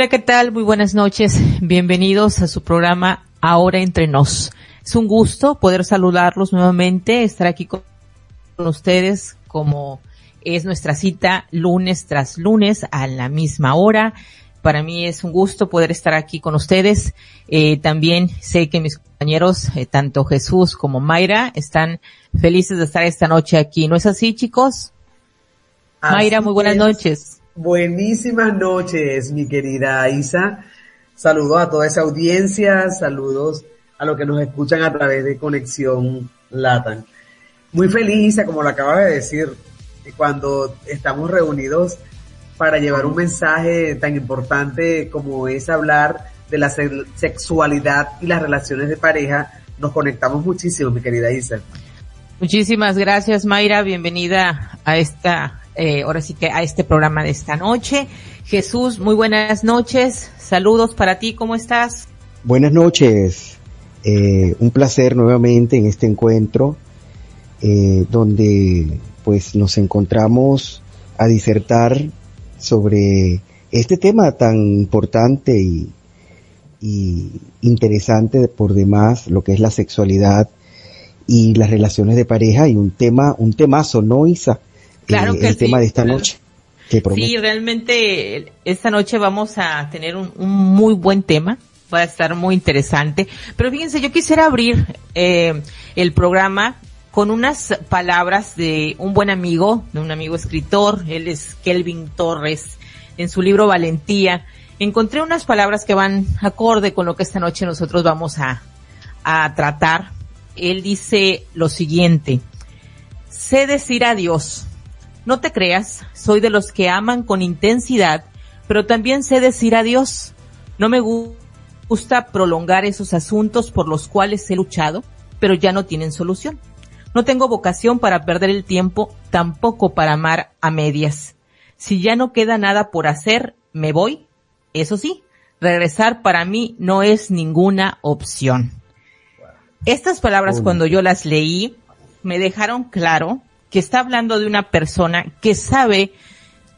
Hola, ¿qué tal? Muy buenas noches. Bienvenidos a su programa Ahora entre nos. Es un gusto poder saludarlos nuevamente, estar aquí con ustedes como es nuestra cita lunes tras lunes a la misma hora. Para mí es un gusto poder estar aquí con ustedes. Eh, también sé que mis compañeros, eh, tanto Jesús como Mayra, están felices de estar esta noche aquí. ¿No es así, chicos? Mayra, muy buenas noches. Buenísimas noches, mi querida Isa. Saludos a toda esa audiencia, saludos a los que nos escuchan a través de Conexión Latan. Muy feliz, Isa, como lo acabas de decir, cuando estamos reunidos para llevar un mensaje tan importante como es hablar de la sexualidad y las relaciones de pareja, nos conectamos muchísimo, mi querida Isa. Muchísimas gracias, Mayra. Bienvenida a esta eh, ahora sí que a este programa de esta noche. Jesús, muy buenas noches. Saludos para ti, ¿cómo estás? Buenas noches. Eh, un placer nuevamente en este encuentro eh, donde pues nos encontramos a disertar sobre este tema tan importante y, y interesante por demás, lo que es la sexualidad y las relaciones de pareja y un tema, un temazo, ¿no, Isa? Claro el tema de esta noche. sí, realmente esta noche vamos a tener un, muy buen tema. Va a estar muy interesante. Pero fíjense, yo quisiera abrir eh, el programa con unas palabras de un buen amigo, de un amigo escritor. Él es Kelvin Torres. En su libro Valentía, encontré unas palabras que van acorde con lo que esta noche nosotros vamos a, a tratar. Él dice lo siguiente. Sé decir adiós no te creas, soy de los que aman con intensidad, pero también sé decir adiós. No me gusta prolongar esos asuntos por los cuales he luchado, pero ya no tienen solución. No tengo vocación para perder el tiempo, tampoco para amar a medias. Si ya no queda nada por hacer, me voy. Eso sí, regresar para mí no es ninguna opción. Estas palabras cuando yo las leí me dejaron claro que está hablando de una persona que sabe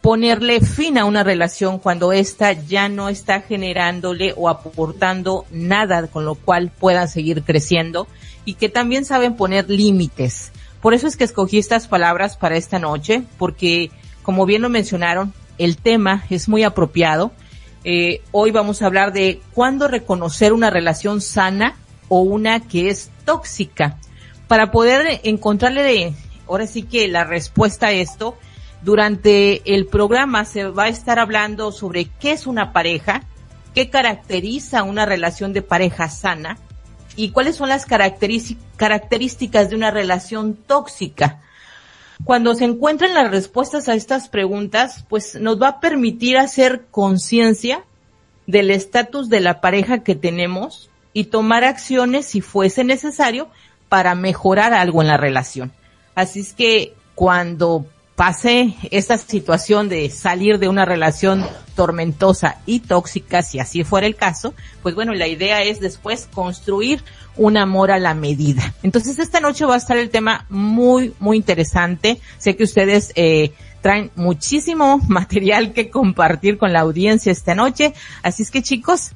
ponerle fin a una relación cuando ésta ya no está generándole o aportando nada con lo cual puedan seguir creciendo y que también saben poner límites. Por eso es que escogí estas palabras para esta noche, porque como bien lo mencionaron, el tema es muy apropiado. Eh, hoy vamos a hablar de cuándo reconocer una relación sana o una que es tóxica para poder encontrarle de, ahora sí que la respuesta a esto, durante el programa se va a estar hablando sobre qué es una pareja, qué caracteriza una relación de pareja sana y cuáles son las características de una relación tóxica. Cuando se encuentren las respuestas a estas preguntas, pues nos va a permitir hacer conciencia del estatus de la pareja que tenemos y tomar acciones si fuese necesario para mejorar algo en la relación. Así es que cuando pase esta situación de salir de una relación tormentosa y tóxica, si así fuera el caso, pues bueno, la idea es después construir un amor a la medida. Entonces esta noche va a estar el tema muy, muy interesante. Sé que ustedes eh, traen muchísimo material que compartir con la audiencia esta noche. Así es que chicos,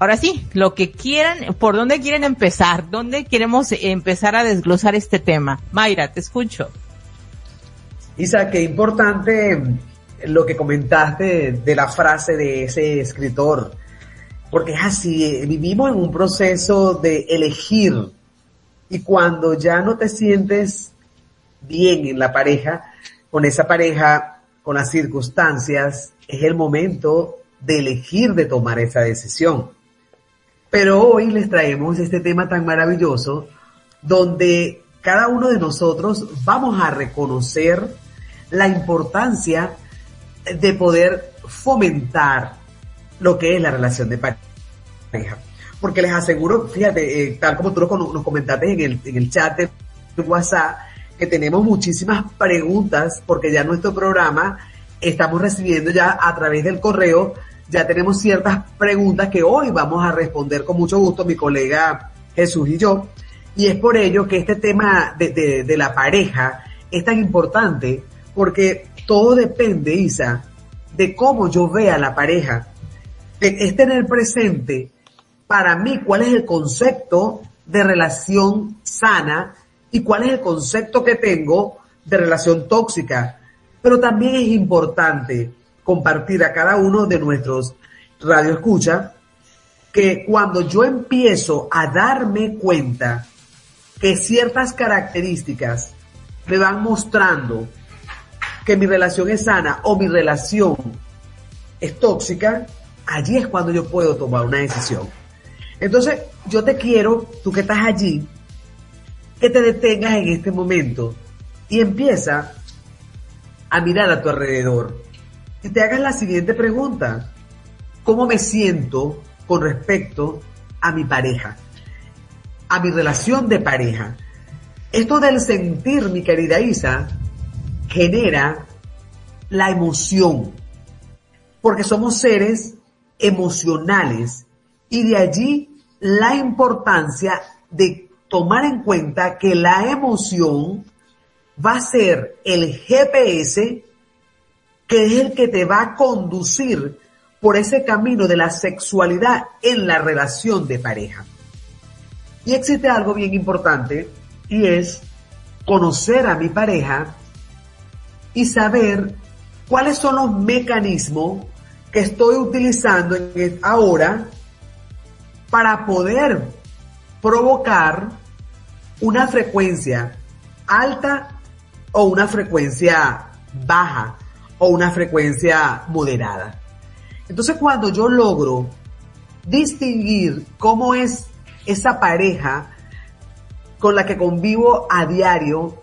Ahora sí, lo que quieran, ¿por dónde quieren empezar? ¿Dónde queremos empezar a desglosar este tema? Mayra, te escucho. Isa, qué importante lo que comentaste de la frase de ese escritor, porque es así, vivimos en un proceso de elegir y cuando ya no te sientes bien en la pareja, con esa pareja, con las circunstancias, es el momento de elegir de tomar esa decisión. Pero hoy les traemos este tema tan maravilloso donde cada uno de nosotros vamos a reconocer la importancia de poder fomentar lo que es la relación de pareja. Porque les aseguro, fíjate, eh, tal como tú nos comentaste en el, en el chat de WhatsApp, que tenemos muchísimas preguntas porque ya nuestro programa estamos recibiendo ya a través del correo ya tenemos ciertas preguntas que hoy vamos a responder con mucho gusto mi colega Jesús y yo. Y es por ello que este tema de, la pareja es tan importante porque todo depende, Isa, de cómo yo vea la pareja. es tener presente para mí cuál es el concepto de relación sana y cuál es el concepto que tengo de relación tóxica. Pero también es importante compartir a cada uno de nuestros radioescuchas que cuando yo empiezo a darme cuenta que ciertas características me van mostrando que mi relación es sana o mi relación es tóxica, allí es cuando yo puedo tomar una decisión. Entonces, yo te quiero, tú que estás allí, que te detengas en este momento y empieza a mirar a tu alrededor y te hagas la siguiente pregunta. ¿Cómo me siento con respecto a mi pareja? A mi relación de pareja. Esto del sentir, mi querida Isa, genera la emoción. Porque somos seres emocionales y de allí la importancia de tomar en cuenta que la emoción va a ser el GPS que es el que te va a conducir por ese camino de la sexualidad en la relación de pareja. Y existe algo bien importante y es conocer a mi pareja y saber cuáles son los mecanismos que estoy utilizando ahora para poder provocar una frecuencia alta o una frecuencia baja o una frecuencia moderada. Entonces cuando yo logro distinguir cómo es esa pareja con la que convivo a diario,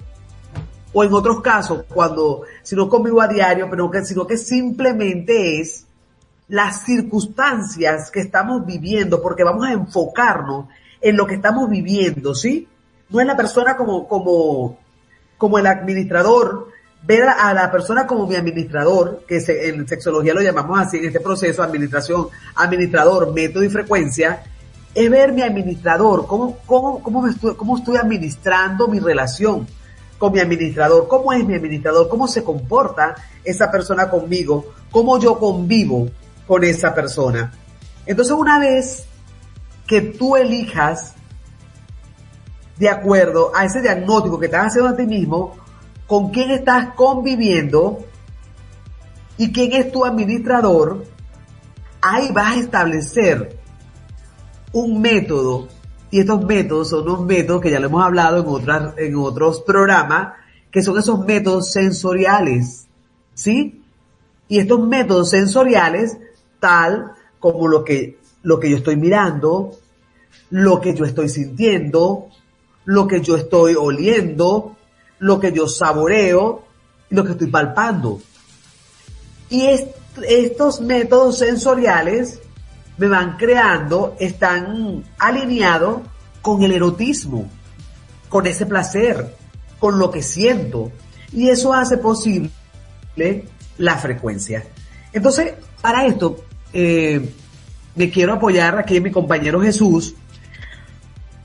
o en otros casos, cuando si no convivo a diario, pero que, sino que simplemente es las circunstancias que estamos viviendo, porque vamos a enfocarnos en lo que estamos viviendo, ¿sí? No es la persona como, como, como el administrador, ver a, la persona como mi administrador, que en sexología lo llamamos así, en este proceso, administración, administrador, método y frecuencia, es ver mi administrador, cómo, cómo, cómo, estoy, cómo estoy administrando mi relación con mi administrador, cómo es mi administrador, cómo se comporta esa persona conmigo, cómo yo convivo con esa persona. Entonces una vez que tú elijas de acuerdo a ese diagnóstico que estás haciendo a ti mismo, con quién estás conviviendo y quién es tu administrador, ahí vas a establecer un método y estos métodos son unos métodos que ya lo hemos hablado en otras, en otros programas, que son esos métodos sensoriales, ¿sí? Y estos métodos sensoriales tal como lo que, lo que yo estoy mirando, lo que yo estoy sintiendo, lo que yo estoy oliendo, lo que yo saboreo, lo que estoy palpando. Y estos métodos sensoriales me van creando, están alineados con el erotismo, con ese placer, con lo que siento. Y eso hace posible la frecuencia. Entonces, para esto, eh, me quiero apoyar aquí en mi compañero Jesús,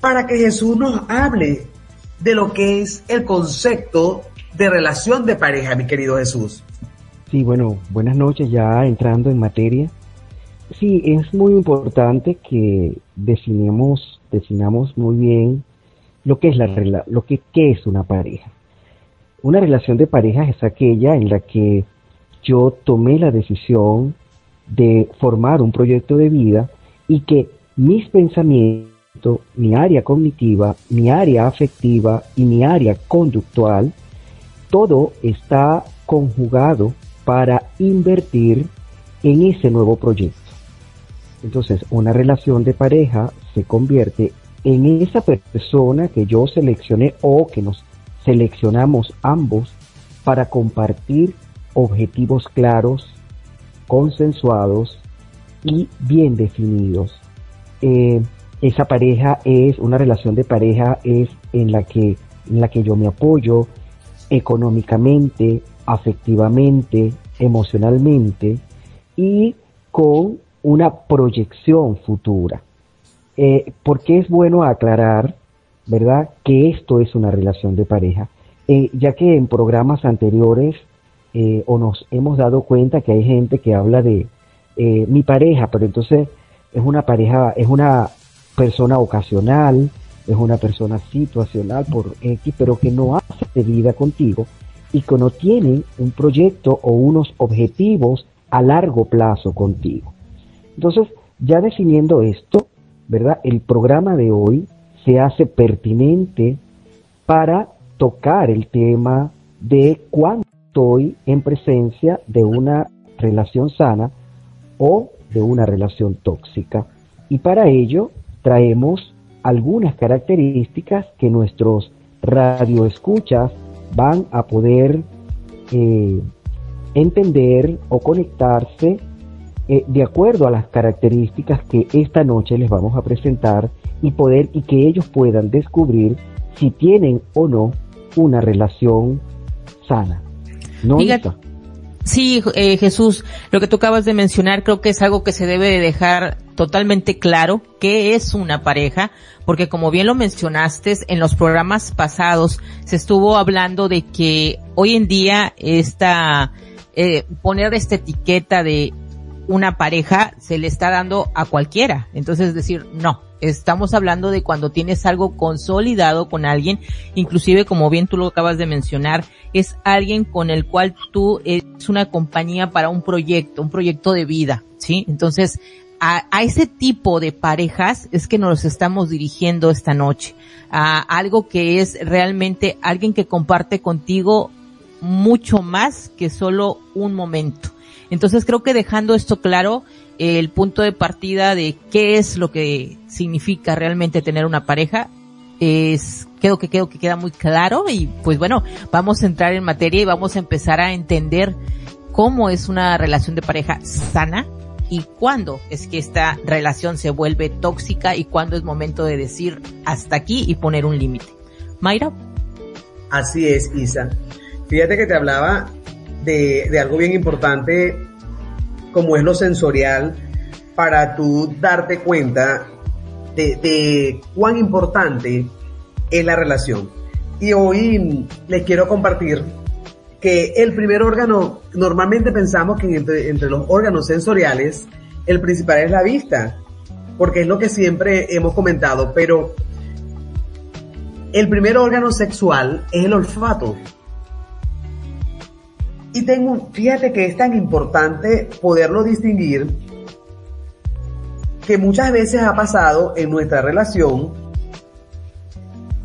para que Jesús nos hable de lo que es el concepto de relación de pareja, mi querido Jesús. Sí, bueno, buenas noches, ya entrando en materia. Sí, es muy importante que definamos, definamos muy bien lo que es la lo que qué es una pareja. Una relación de pareja es aquella en la que yo tomé la decisión de formar un proyecto de vida y que mis pensamientos, mi área cognitiva, mi área afectiva y mi área conductual, todo está conjugado para invertir en ese nuevo proyecto. Entonces, una relación de pareja se convierte en esa persona que yo seleccioné o que nos seleccionamos ambos para compartir objetivos claros, consensuados y bien definidos. Eh, esa pareja es una relación de pareja es en la que en la que yo me apoyo económicamente, afectivamente, emocionalmente y con una proyección futura. Eh, porque es bueno aclarar, ¿verdad?, que esto es una relación de pareja, eh, ya que en programas anteriores eh, o nos hemos dado cuenta que hay gente que habla de, mi pareja, pero entonces es una pareja, es una persona ocasional, es una persona situacional por X, pero que no hace vida contigo y que no tiene un proyecto o unos objetivos a largo plazo contigo. Entonces, ya definiendo esto, ¿verdad? El programa de hoy se hace pertinente para tocar el tema de cuándo estoy en presencia de una relación sana o de una relación tóxica. Y para ello traemos algunas características que nuestros radioescuchas van a poder eh, entender o conectarse eh, de acuerdo a las características que esta noche les vamos a presentar y poder y que ellos puedan descubrir si tienen o no una relación sana. ¿No? Sí, eh, Jesús, lo que tú acabas de mencionar creo que es algo que se debe de dejar totalmente claro qué es una pareja, porque como bien lo mencionaste, en los programas pasados se estuvo hablando de que hoy en día esta, eh, poner esta etiqueta de una pareja se le está dando a cualquiera. Entonces decir, no, estamos hablando de cuando tienes algo consolidado con alguien, inclusive como bien tú lo acabas de mencionar, es alguien con el cual tú es una compañía para un proyecto, un proyecto de vida, ¿sí? Entonces, a, ese tipo de parejas es que nos estamos dirigiendo esta noche, a algo que es realmente alguien que comparte contigo mucho más que solo un momento. Entonces creo que dejando esto claro, el punto de partida de qué es lo que significa realmente tener una pareja, es, creo que creo que queda muy claro y pues bueno, vamos a entrar en materia y vamos a empezar a entender cómo es una relación de pareja sana y cuándo es que esta relación se vuelve tóxica y cuándo es momento de decir hasta aquí y poner un límite. Mayra. Así es, Isa. Fíjate que te hablaba de, de algo bien importante como es lo sensorial para tú darte cuenta de, de, cuán importante es la relación. Y hoy les quiero compartir que el primer órgano, normalmente pensamos que entre, los órganos sensoriales, el principal es la vista, porque es lo que siempre hemos comentado, pero el primer órgano sexual es el olfato. Y tengo, fíjate que es tan importante poderlo distinguir que muchas veces ha pasado en nuestra relación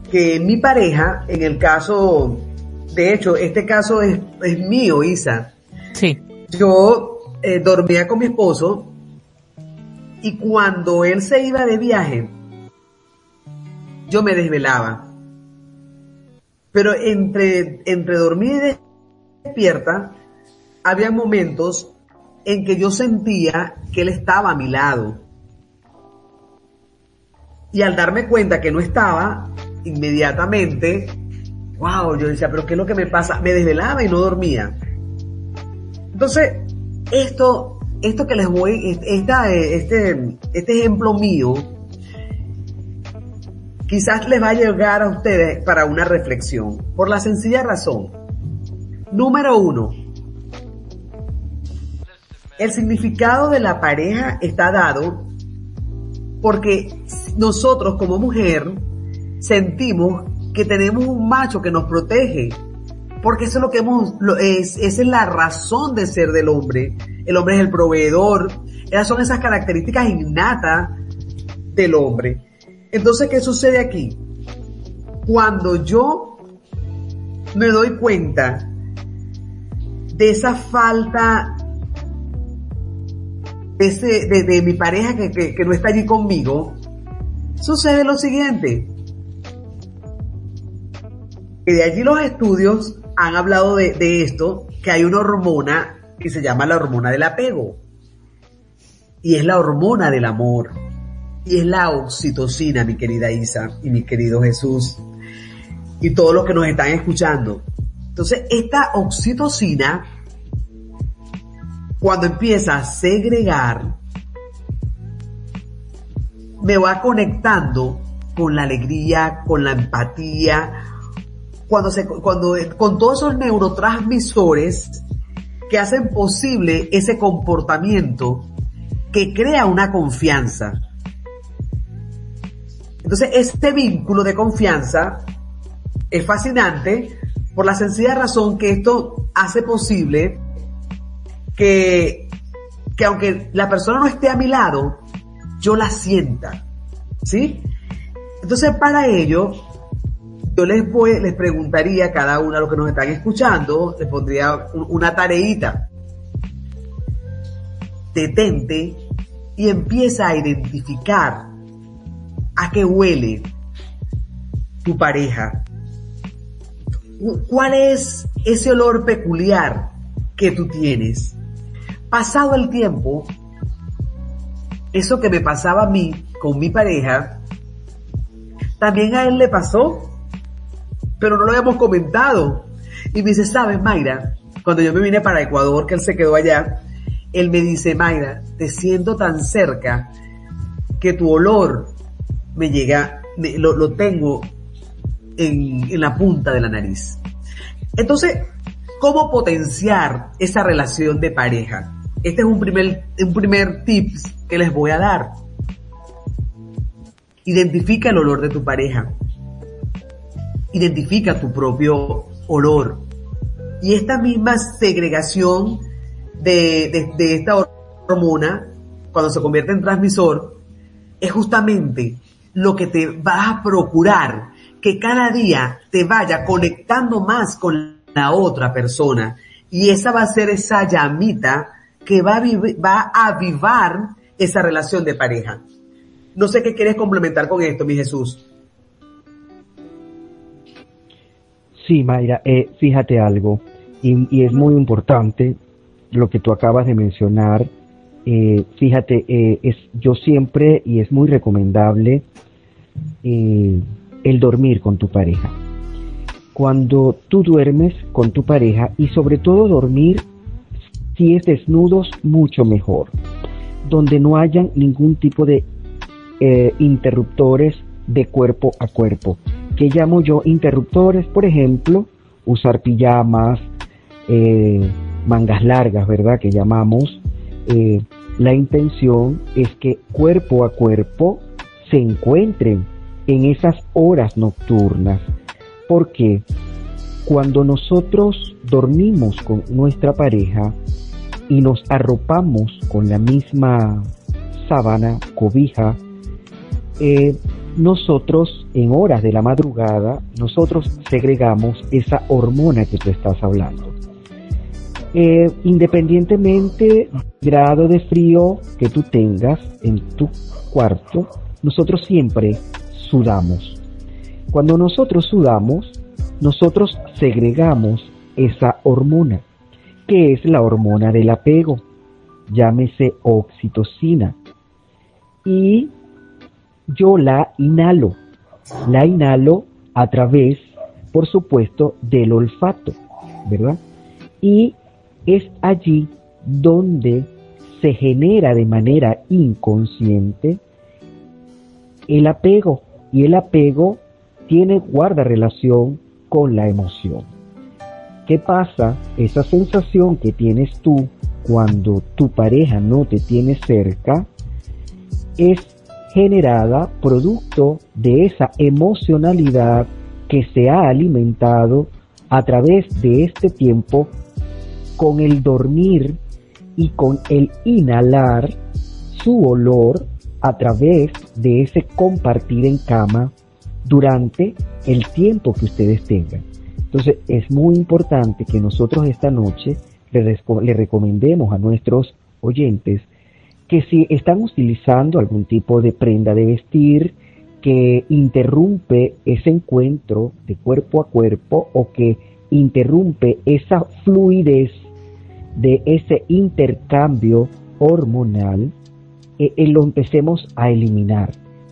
que mi pareja, en el caso, de hecho, este caso es, es mío, Isa. Sí. Yo eh, dormía con mi esposo y cuando él se iba de viaje, yo me desvelaba. Pero entre, entre dormir y despierta, había momentos en que yo sentía que él estaba a mi lado. Y al darme cuenta que no estaba, inmediatamente, wow, yo decía, pero ¿qué es lo que me pasa? Me desvelaba y no dormía. Entonces, esto, esto que les voy, esta, este, este ejemplo mío, quizás les va a llegar a ustedes para una reflexión, por la sencilla razón Número uno. El significado de la pareja está dado porque nosotros como mujer sentimos que tenemos un macho que nos protege. Porque eso es lo que hemos, es, esa es la razón de ser del hombre. El hombre es el proveedor. Esas son esas características innatas del hombre. Entonces, ¿qué sucede aquí? Cuando yo me doy cuenta de esa falta de, ese, de, de mi pareja que, que, que, no está allí conmigo, sucede lo siguiente. Que de allí los estudios han hablado de, de esto, que hay una hormona que se llama la hormona del apego. Y es la hormona del amor. Y es la oxitocina, mi querida Isa y mi querido Jesús. Y todos los que nos están escuchando. Entonces, esta oxitocina, cuando empieza a segregar, me va conectando con la alegría, con la empatía, cuando se, cuando, con todos esos neurotransmisores que hacen posible ese comportamiento que crea una confianza. Entonces, este vínculo de confianza es fascinante por la sencilla razón que esto hace posible que, que aunque la persona no esté a mi lado, yo la sienta. ¿Sí? Entonces, para ello, yo les voy, les preguntaría a cada uno de los que nos están escuchando, les pondría una tareita. Detente y empieza a identificar a qué huele tu pareja. ¿Cuál es ese olor peculiar que tú tienes? Pasado el tiempo, eso que me pasaba a mí con mi pareja, también a él le pasó, pero no lo habíamos comentado. Y me dice, ¿sabes, Mayra? Cuando yo me vine para Ecuador, que él se quedó allá, él me dice, Mayra, te siento tan cerca que tu olor me llega, lo, tengo en, en la punta de la nariz. Entonces, ¿cómo potenciar esa relación de pareja? Este es un primer, un primer tips que les voy a dar. Identifica el olor de tu pareja. Identifica tu propio olor. Y esta misma segregación de, de, esta hormona, cuando se convierte en transmisor, es justamente lo que te va a procurar que cada día te vaya conectando más con la otra persona. Y esa va a ser esa llamita que va a, va a avivar esa relación de pareja. No sé qué quieres complementar con esto, mi Jesús. Sí, Mayra, eh, fíjate algo, y, es muy importante lo que tú acabas de mencionar. Eh, fíjate, eh, es, yo siempre, y es muy recomendable, el dormir con tu pareja. Cuando tú duermes con tu pareja y sobre todo dormir, si es desnudos, mucho mejor donde no hayan ningún tipo de eh, interruptores de cuerpo a cuerpo. ¿Qué llamo yo interruptores? Por ejemplo, usar pijamas, eh, mangas largas, ¿verdad? Que llamamos. Eh, la intención es que cuerpo a cuerpo se encuentren en esas horas nocturnas. Porque cuando nosotros dormimos con nuestra pareja, y nos arropamos con la misma sábana, cobija, eh, nosotros en horas de la madrugada, nosotros segregamos esa hormona que tú estás hablando. Eh, independientemente del grado de frío que tú tengas en tu cuarto, nosotros siempre sudamos. Cuando nosotros sudamos, nosotros segregamos esa hormona que es la hormona del apego, llámese oxitocina. Y yo la inhalo, la inhalo a través, por supuesto, del olfato, ¿verdad? Y es allí donde se genera de manera inconsciente el apego y el apego tiene guarda relación con la emoción. ¿Qué pasa? Esa sensación que tienes tú cuando tu pareja no te tiene cerca es generada producto de esa emocionalidad que se ha alimentado a través de este tiempo con el dormir y con el inhalar su olor a través de ese compartir en cama durante el tiempo que ustedes tengan. Entonces es muy importante que nosotros esta noche le, recomendemos a nuestros oyentes que si están utilizando algún tipo de prenda de vestir que interrumpe ese encuentro de cuerpo a cuerpo o que interrumpe esa fluidez de ese intercambio hormonal, eh, eh, lo empecemos a eliminar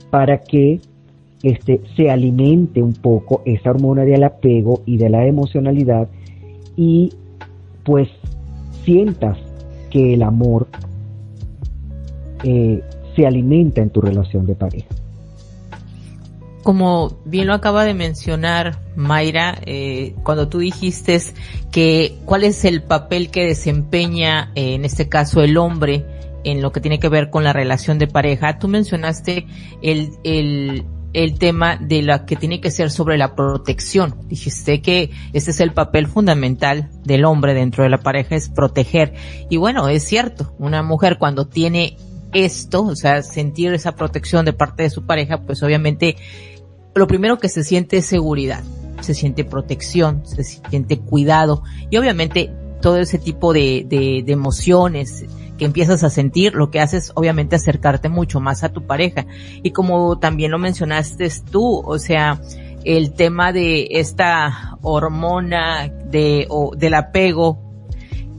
para que este, se alimente un poco esa hormona del apego y de la emocionalidad y pues sientas que el amor eh, se alimenta en tu relación de pareja. Como bien lo acaba de mencionar Mayra, eh, cuando tú dijiste que cuál es el papel que desempeña eh, en este caso el hombre en lo que tiene que ver con la relación de pareja, tú mencionaste el, el, el tema de la que tiene que ser sobre la protección. Dijiste que ese es el papel fundamental del hombre dentro de la pareja, es proteger. Y bueno, es cierto, una mujer cuando tiene esto, o sea, sentir esa protección de parte de su pareja, pues obviamente lo primero que se siente es seguridad, se siente protección, se siente cuidado y obviamente todo ese tipo de, de, de emociones, que empiezas a sentir, lo que haces obviamente acercarte mucho más a tu pareja. Y como también lo mencionaste tú, o sea, el tema de esta hormona de, o del apego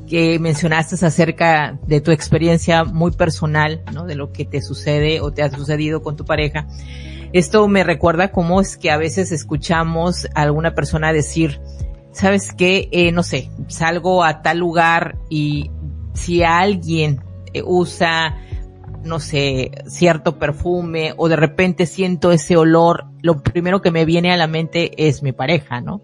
que mencionaste acerca de tu experiencia muy personal, ¿no? De lo que te sucede o te ha sucedido con tu pareja. Esto me recuerda cómo es que a veces escuchamos a alguna persona decir, ¿sabes qué? Eh, no sé, salgo a tal lugar y si alguien eh, usa, no sé, cierto perfume o de repente siento ese olor, lo primero que me viene a la mente es mi pareja, ¿no?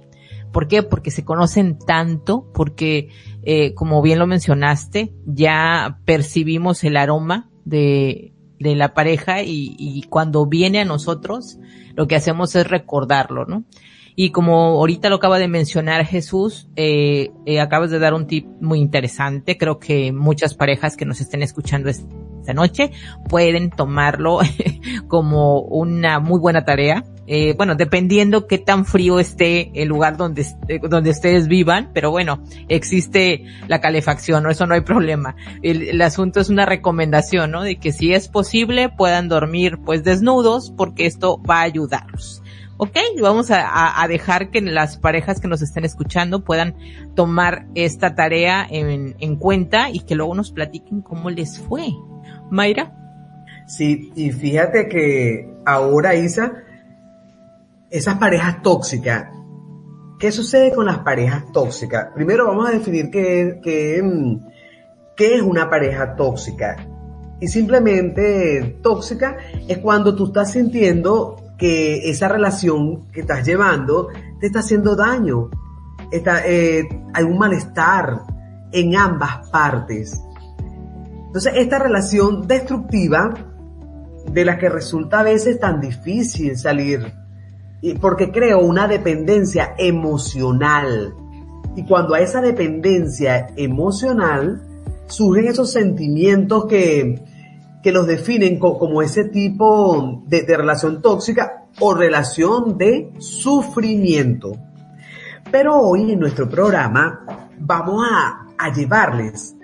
¿Por qué? Porque se conocen tanto, porque, eh, como bien lo mencionaste, ya percibimos el aroma de, de la pareja y, cuando viene a nosotros, lo que hacemos es recordarlo, ¿no? Y como ahorita lo acaba de mencionar Jesús, eh, eh, acabas de dar un tip muy interesante. Creo que muchas parejas que nos estén escuchando esta noche pueden tomarlo como una muy buena tarea. Eh, bueno, dependiendo qué tan frío esté el lugar donde, donde ustedes vivan, pero bueno, existe la calefacción, ¿no? Eso no hay problema. El, el, asunto es una recomendación, ¿no? De que si es posible puedan dormir pues desnudos porque esto va a ayudarlos. Ok, vamos a, a, dejar que las parejas que nos estén escuchando puedan tomar esta tarea en, en cuenta y que luego nos platiquen cómo les fue. Mayra. Sí, y fíjate que ahora, Isa, esas parejas tóxicas, ¿qué sucede con las parejas tóxicas? Primero vamos a definir qué, qué, qué es una pareja tóxica. Y simplemente tóxica es cuando tú estás sintiendo que esa relación que estás llevando te está haciendo daño. Está, eh, hay un malestar en ambas partes. Entonces, esta relación destructiva de la que resulta a veces tan difícil salir, porque creo una dependencia emocional. Y cuando a esa dependencia emocional surgen esos sentimientos que, que los definen como ese tipo de, relación tóxica o relación de sufrimiento. Pero hoy en nuestro programa vamos a, a llevarles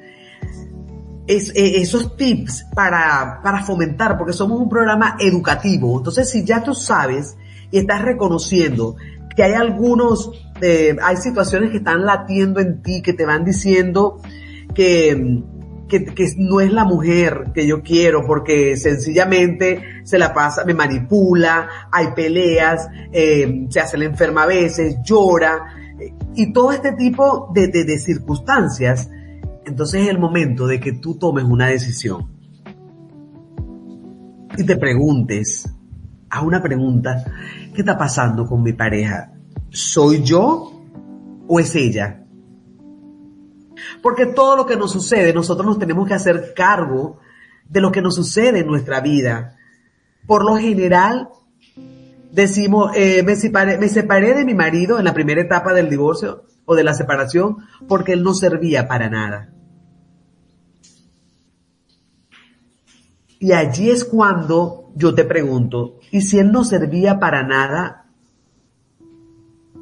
es, eh, esos tips para, para fomentar, porque somos un programa educativo. Entonces, si ya tú sabes y estás reconociendo que hay algunos, eh, hay situaciones que están latiendo en ti, que te van diciendo que, que, que, no es la mujer que yo quiero porque sencillamente se la pasa, me manipula, hay peleas, eh, se hace la enferma a veces, llora, y todo este tipo de, de, de circunstancias. Entonces es el momento de que tú tomes una decisión y te preguntes, a una pregunta, ¿qué está pasando con mi pareja? ¿Soy yo o es ella? Porque todo lo que nos sucede, nosotros nos tenemos que hacer cargo de lo que nos sucede en nuestra vida. Por lo general, decimos, eh, me, separé, me separé de mi marido en la primera etapa del divorcio o de la separación porque él no servía para nada. Y allí es cuando yo te pregunto, ¿y si él no servía para nada?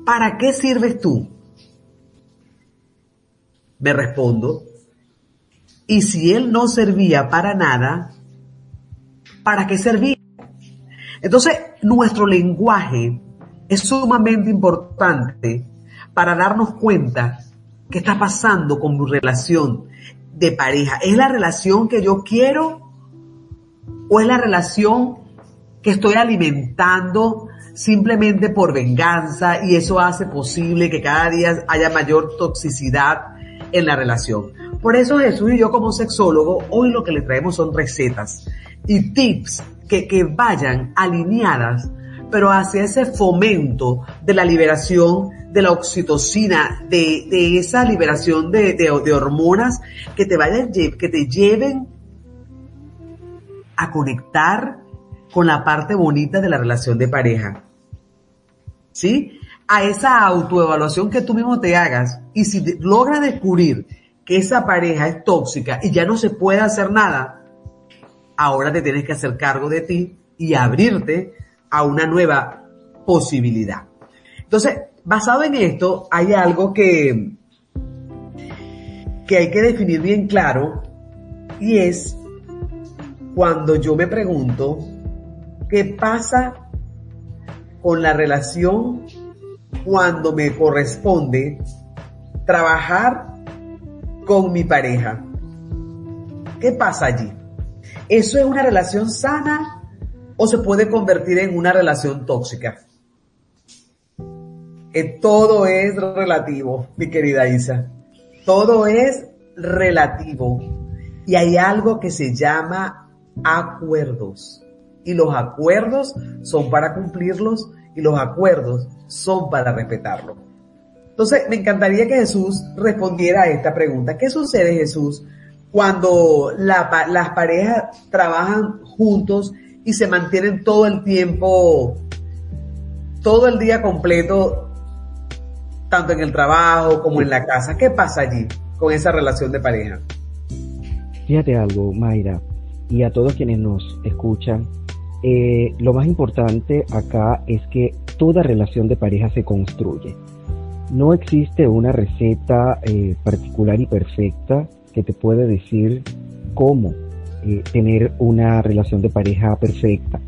¿Para qué sirves tú? Me respondo, y si él no servía para nada, ¿para qué servía? Entonces, nuestro lenguaje es sumamente importante para darnos cuenta qué está pasando con mi relación de pareja. ¿Es la relación que yo quiero o es la relación que estoy alimentando simplemente por venganza y eso hace posible que cada día haya mayor toxicidad en la relación. Por eso Jesús y yo como sexólogo, hoy lo que le traemos son recetas y tips que, que vayan alineadas, pero hacia ese fomento de la liberación de la oxitocina, de, esa liberación de, de, de hormonas que te vayan, que te lleven a conectar con la parte bonita de la relación de pareja. ¿Sí? A esa autoevaluación que tú mismo te hagas. Y si logras descubrir que esa pareja es tóxica y ya no se puede hacer nada, ahora te tienes que hacer cargo de ti y abrirte a una nueva posibilidad. Entonces, basado en esto, hay algo que, que hay que definir bien claro y es cuando yo me pregunto qué pasa con la relación cuando me corresponde trabajar con mi pareja. ¿Qué pasa allí? ¿Eso es una relación sana o se puede convertir en una relación tóxica? Todo es relativo, mi querida Isa. Todo es relativo. Y hay algo que se llama acuerdos. Y los acuerdos son para cumplirlos y los acuerdos son para respetarlos. Entonces, me encantaría que Jesús respondiera a esta pregunta. ¿Qué sucede, Jesús, cuando las parejas trabajan juntos y se mantienen todo el tiempo, todo el día completo, tanto en el trabajo como en la casa? ¿Qué pasa allí con esa relación de pareja? Fíjate algo, Mayra, y a todos quienes nos escuchan, eh, lo más importante acá es que toda relación de pareja se construye. No existe una receta eh, particular y perfecta que te puede decir cómo eh, tener una relación de pareja perfecta.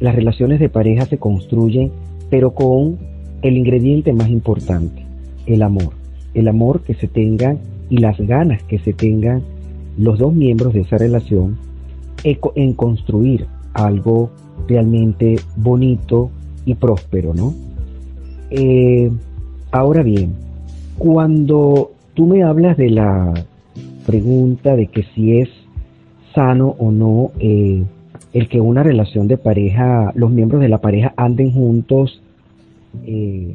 las relaciones de pareja se construyen, pero con el ingrediente más importante, el amor. El amor que se tengan y las ganas que se tengan los dos miembros de esa relación en construir algo realmente bonito y próspero, ¿no? Eh, ahora bien, cuando tú me hablas de la pregunta de que si es sano o no eh, el que una relación de pareja, los miembros de la pareja anden juntos, eh,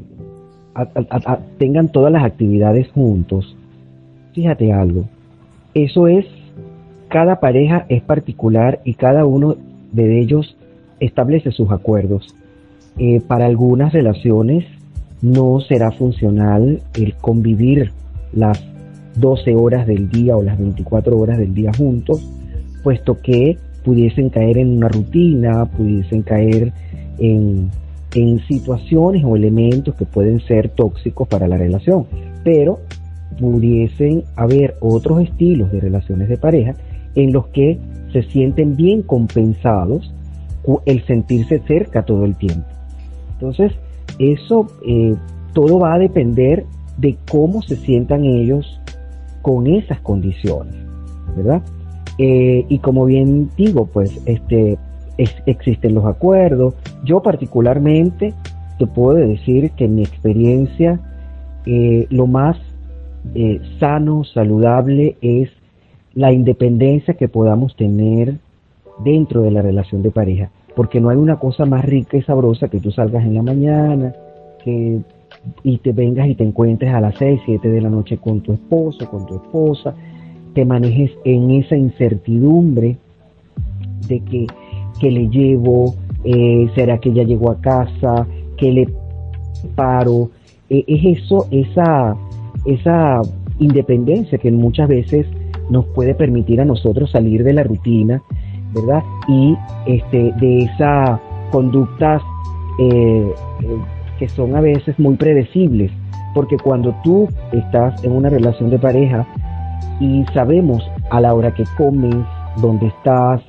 tengan todas las actividades juntos, fíjate algo, eso es, cada pareja es particular y cada uno de ellos establece sus acuerdos. Eh, para algunas relaciones no será funcional el convivir las 12 horas del día o las 24 horas del día juntos, puesto que pudiesen caer en una rutina, pudiesen caer en, en situaciones o elementos que pueden ser tóxicos para la relación. Pero pudiesen haber otros estilos de relaciones de pareja en los que se sienten bien compensados el sentirse cerca todo el tiempo. Entonces, eso eh, todo va a depender de cómo se sientan ellos con esas condiciones, ¿verdad? Eh, y como bien digo, pues este, existen los acuerdos. Yo particularmente te puedo decir que en mi experiencia eh, lo más sano, saludable es la independencia que podamos tener dentro de la relación de pareja, porque no hay una cosa más rica y sabrosa que tú salgas en la mañana, que y te vengas y te encuentres a las 6, 7 de la noche con tu esposo, con tu esposa, te manejes en esa incertidumbre de que, que le llevo, eh, será que ya llegó a casa, que le paro, eh, es eso, esa, esa independencia que muchas veces nos puede permitir a nosotros salir de la rutina, ¿verdad? Y este, de esas conductas eh, eh, que son a veces muy predecibles, porque cuando tú estás en una relación de pareja y sabemos a la hora que comes, dónde estás,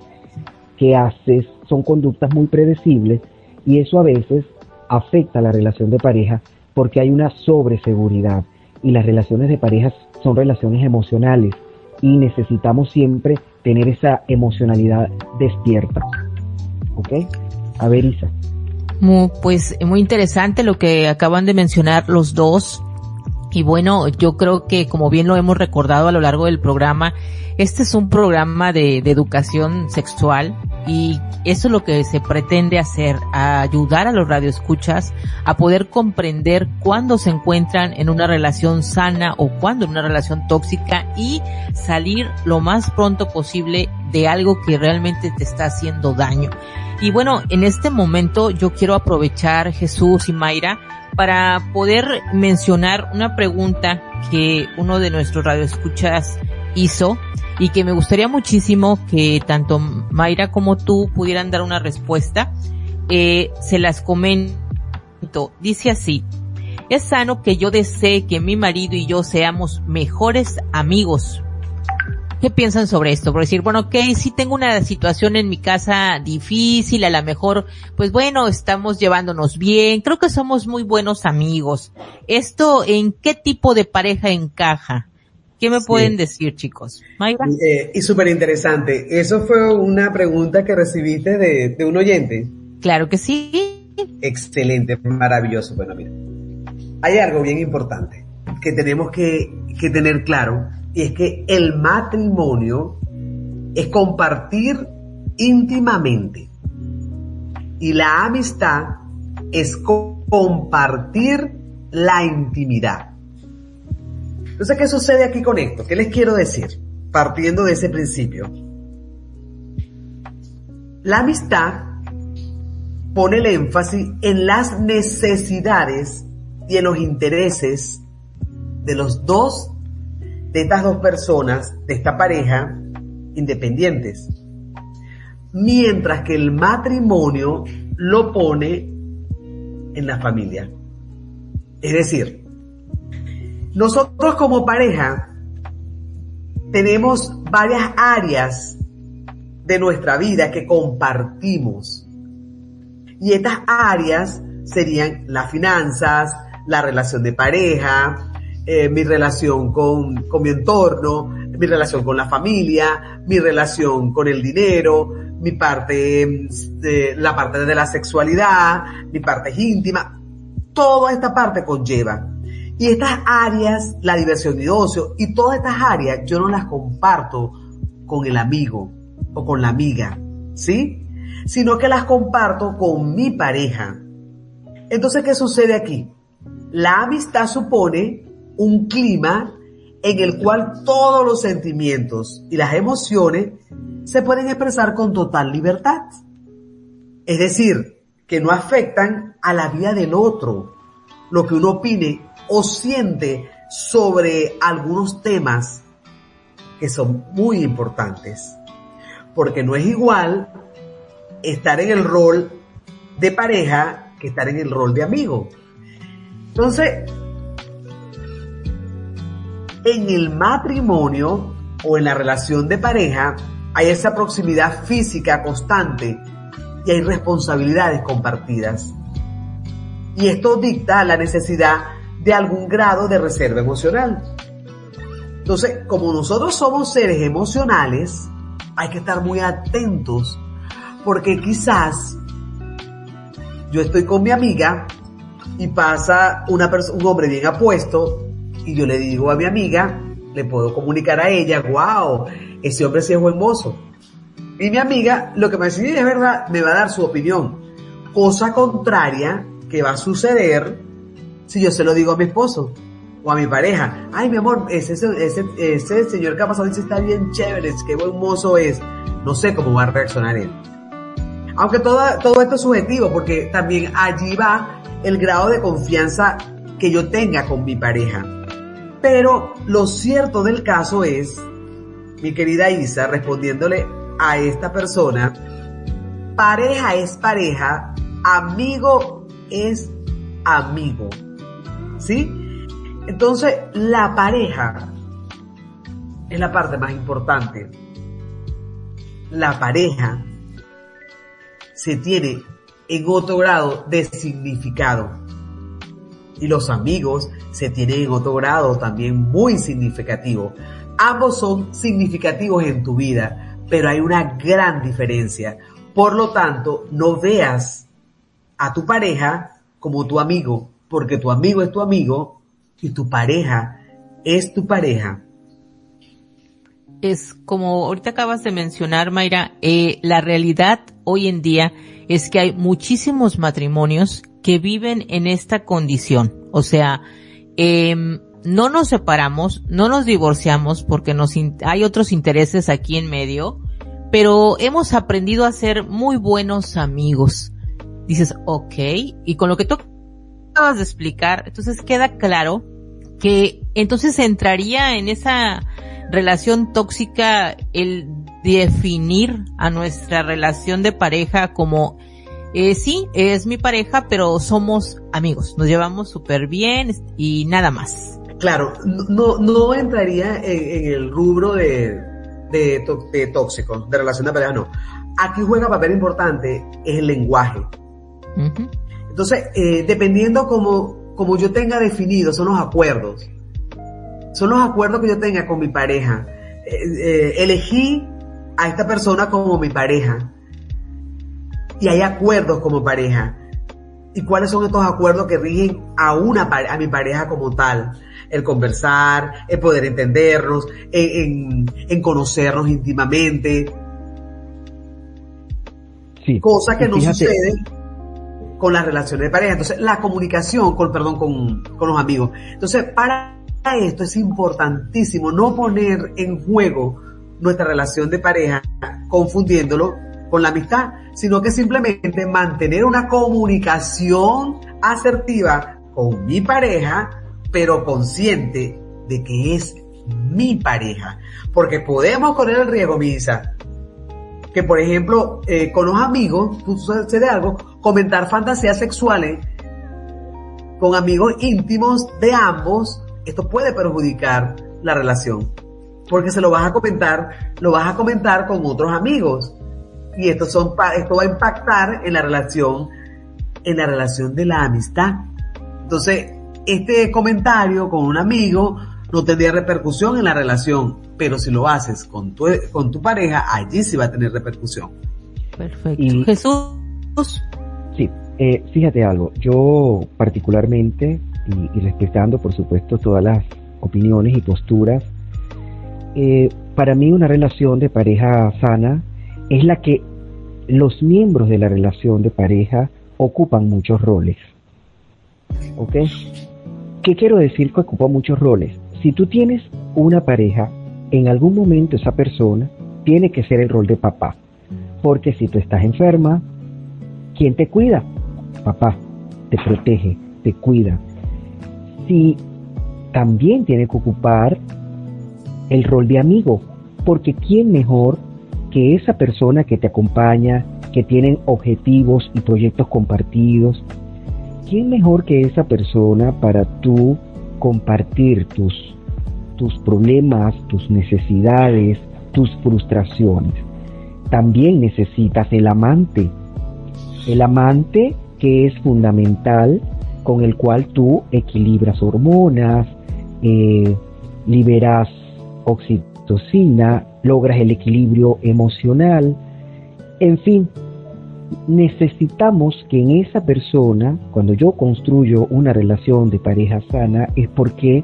qué haces, son conductas muy predecibles y eso a veces afecta a la relación de pareja porque hay una sobreseguridad y las relaciones de pareja son relaciones emocionales y necesitamos siempre tener esa emocionalidad despierta. ¿Ok? A ver, Isa. Muy, pues muy interesante lo que acaban de mencionar los dos. Y bueno, yo creo que como bien lo hemos recordado a lo largo del programa, este es un programa de educación sexual y eso es lo que se pretende hacer, ayudar a los radioescuchas a poder comprender cuándo se encuentran en una relación sana o cuándo en una relación tóxica y salir lo más pronto posible de algo que realmente te está haciendo daño. Y bueno, en este momento yo quiero aprovechar Jesús y Mayra para poder mencionar una pregunta que uno de nuestros radioescuchas hizo y que me gustaría muchísimo que tanto Mayra como tú pudieran dar una respuesta. Eh, se las comento. Dice así, es sano que yo desee que mi marido y yo seamos mejores amigos. ¿Qué piensan sobre esto? Por decir, bueno, ok, si tengo una situación en mi casa difícil, a lo mejor, pues bueno, estamos llevándonos bien, creo que somos muy buenos amigos. ¿Esto en qué tipo de pareja encaja? ¿Qué me pueden decir, chicos? Mayra. Eh, y súper interesante. Eso fue una pregunta que recibiste de, de un oyente. Claro que sí. Excelente, maravilloso. Bueno, mira, hay algo bien importante que tenemos que, que tener claro y es que el matrimonio es compartir íntimamente y la amistad es compartir la intimidad. Entonces, ¿qué sucede aquí con esto? ¿Qué les quiero decir? Partiendo de ese principio. La amistad pone el énfasis en las necesidades y en los intereses de los dos, de estas dos personas, de esta pareja, independientes. Mientras que el matrimonio lo pone en la familia. Es decir, nosotros como pareja tenemos varias áreas de nuestra vida que compartimos. Y estas áreas serían las finanzas, la relación de pareja, eh, mi relación con, mi entorno, mi relación con la familia, mi relación con el dinero, mi parte, de, la parte de la sexualidad, mi parte íntima. Toda esta parte conlleva y estas áreas, la diversión y ocio, y todas estas áreas yo no las comparto con el amigo o con la amiga, ¿sí? Sino que las comparto con mi pareja. Entonces, ¿qué sucede aquí? La amistad supone un clima en el cual todos los sentimientos y las emociones se pueden expresar con total libertad. Es decir, que no afectan a la vida del otro. Lo que uno opine o siente sobre algunos temas que son muy importantes. Porque no es igual estar en el rol de pareja que estar en el rol de amigo. Entonces, en el matrimonio o en la relación de pareja hay esa proximidad física constante y hay responsabilidades compartidas. Y esto dicta la necesidad de algún grado de reserva emocional. Entonces, como nosotros somos seres emocionales, hay que estar muy atentos porque quizás yo estoy con mi amiga y pasa una un hombre bien apuesto y yo le digo a mi amiga, le puedo comunicar a ella, wow, ese hombre sí es buen mozo. Y mi amiga, lo que me dice es verdad, me va a dar su opinión. Cosa contraria que va a suceder si yo se lo digo a mi esposo o a mi pareja, ay mi amor, ese, señor que ha pasado dice está bien chévere, qué buen mozo es, no sé cómo va a reaccionar él. Aunque todo, todo esto es subjetivo, porque también allí va el grado de confianza que yo tenga con mi pareja. Pero lo cierto del caso es, mi querida Isa, respondiéndole a esta persona, pareja es pareja, amigo es amigo. ¿Sí? Entonces, la pareja es la parte más importante. La pareja se tiene en otro grado de significado. Y los amigos se tienen en otro grado también muy significativo. Ambos son significativos en tu vida, pero hay una gran diferencia. Por lo tanto, no veas a tu pareja como tu amigo, porque tu amigo es tu amigo y tu pareja es tu pareja. es como ahorita acabas de mencionar, Mayra, eh, la realidad hoy en día es que hay muchísimos matrimonios que viven en esta condición. O sea, eh, no nos separamos, no nos divorciamos porque nos hay otros intereses aquí en medio, pero hemos aprendido a ser muy buenos amigos. Dices, ok, y con lo que tú acabas de explicar, entonces queda claro que entonces entraría en esa relación tóxica el definir a nuestra relación de pareja como eh, sí, es mi pareja, pero somos amigos, nos llevamos súper bien y nada más. Claro, no, no entraría en, el rubro de, de, tóxico, de relación de pareja, no. Aquí juega papel importante el lenguaje. Entonces, eh, dependiendo como, como yo tenga definido, son los acuerdos. Son los acuerdos que yo tenga con mi pareja. Eh, eh, elegí a esta persona como mi pareja. Y hay acuerdos como pareja. ¿Y cuáles son estos acuerdos que rigen a una a mi pareja como tal? El conversar, el poder entendernos, en, conocernos íntimamente. Sí. Cosa que no sucede con las relaciones de pareja. Entonces, la comunicación con, perdón, con, con los amigos. Entonces, para esto es importantísimo no poner en juego nuestra relación de pareja confundiéndolo con la amistad, sino que simplemente mantener una comunicación asertiva con mi pareja, pero consciente de que es mi pareja. Porque podemos correr el riesgo, Misa, que por ejemplo, eh, con los amigos, sucede algo, comentar fantasías sexuales con amigos íntimos de ambos, esto puede perjudicar la relación. Porque se lo vas a comentar, lo vas a comentar con otros amigos y esto, son, esto va a impactar en la relación, en la relación de la amistad. Entonces, este comentario con un amigo no tendría repercusión en la relación, pero si lo haces con tu, con tu pareja, allí sí va a tener repercusión. Perfecto. Jesús. Sí, eh, fíjate algo, yo particularmente, y, respetando por supuesto todas las opiniones y posturas, eh, para mí una relación de pareja sana es la que los miembros de la relación de pareja ocupan muchos roles. ¿Ok? ¿Qué quiero decir que ocupa muchos roles? Si tú tienes una pareja, en algún momento esa persona tiene que ser el rol de papá. Porque si tú estás enferma, ¿quién te cuida? Papá. Te protege, te cuida. Si también tiene que ocupar el rol de amigo, porque ¿quién mejor que esa persona que te acompaña, que tienen objetivos y proyectos compartidos, ¿quién mejor que esa persona para tú compartir tus, tus problemas, tus necesidades, tus frustraciones? También necesitas el amante, el amante que es fundamental con el cual tú equilibras hormonas, eh, liberas oxitocina, logras el equilibrio emocional, en fin, necesitamos que en esa persona, cuando yo construyo una relación de pareja sana, es porque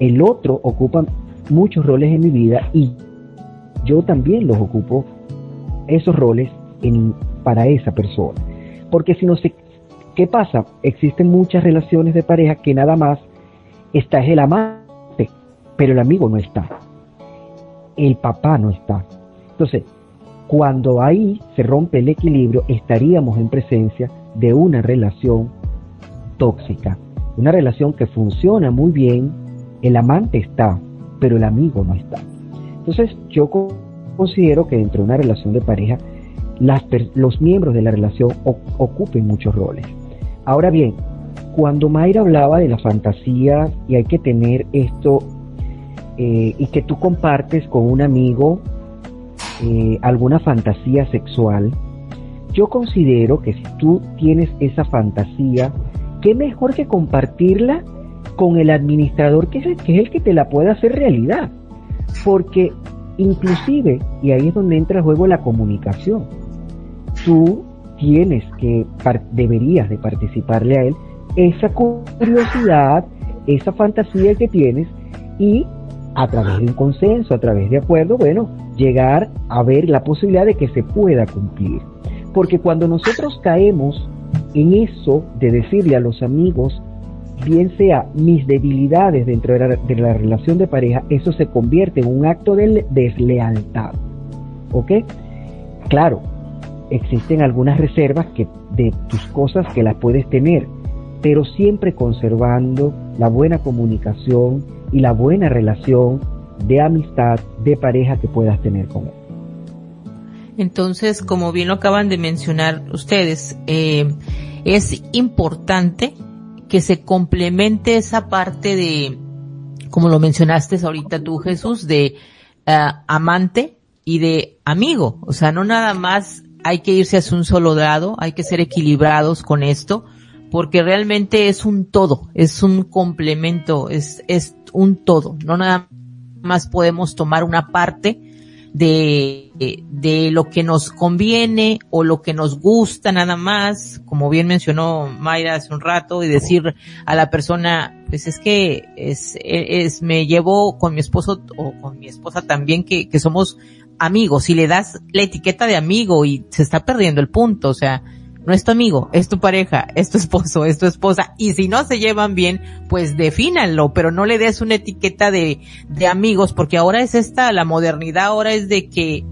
el otro ocupa muchos roles en mi vida y yo también los ocupo esos roles para esa persona. Porque si no sé, ¿qué pasa? Existen muchas relaciones de pareja que nada más está es el amante, pero el amigo no está el papá no está. Entonces, cuando ahí se rompe el equilibrio, estaríamos en presencia de una relación tóxica, una relación que funciona muy bien, el amante está, pero el amigo no está. Entonces, yo considero que dentro de una relación de pareja, los miembros de la relación ocupen muchos roles. Ahora bien, cuando Mayra hablaba de la fantasía y hay que tener esto eh, y que tú compartes con un amigo eh, alguna fantasía sexual, yo considero que si tú tienes esa fantasía, qué mejor que compartirla con el administrador que es el que, es el que te la puede hacer realidad. Porque inclusive, y ahí es donde entra el juego la comunicación, tú tienes que, deberías de participarle a él esa curiosidad, esa fantasía que tienes y a través de un consenso, a través de acuerdo, bueno, llegar a ver la posibilidad de que se pueda cumplir. Porque cuando nosotros caemos en eso de decirle a los amigos, bien sea mis debilidades dentro de la, relación de pareja, eso se convierte en un acto de deslealtad. ¿Ok? Claro, existen algunas reservas que, de tus cosas que las puedes tener, pero siempre conservando la buena comunicación y la buena relación de amistad, de pareja que puedas tener con él. Entonces, como bien lo acaban de mencionar ustedes, eh, es importante que se complemente esa parte de, como lo mencionaste ahorita tú, Jesús, de eh, amante y de amigo. O sea, no nada más hay que irse hacia un solo lado, hay que ser equilibrados con esto, porque realmente es un todo, es un complemento, es, es un todo. No nada más podemos tomar una parte de, de lo que nos conviene o lo que nos gusta nada más, como bien mencionó Mayra hace un rato, y decir a la persona, pues es que es, es, me llevo con mi esposo o con mi esposa también que, que somos amigos y le das la etiqueta de amigo y se está perdiendo el punto, o sea, no es tu amigo, es tu pareja, es tu esposo, es tu esposa, y si no se llevan bien, pues defínanlo, pero no le des una etiqueta de, de amigos, porque ahora es esta, la modernidad ahora es de que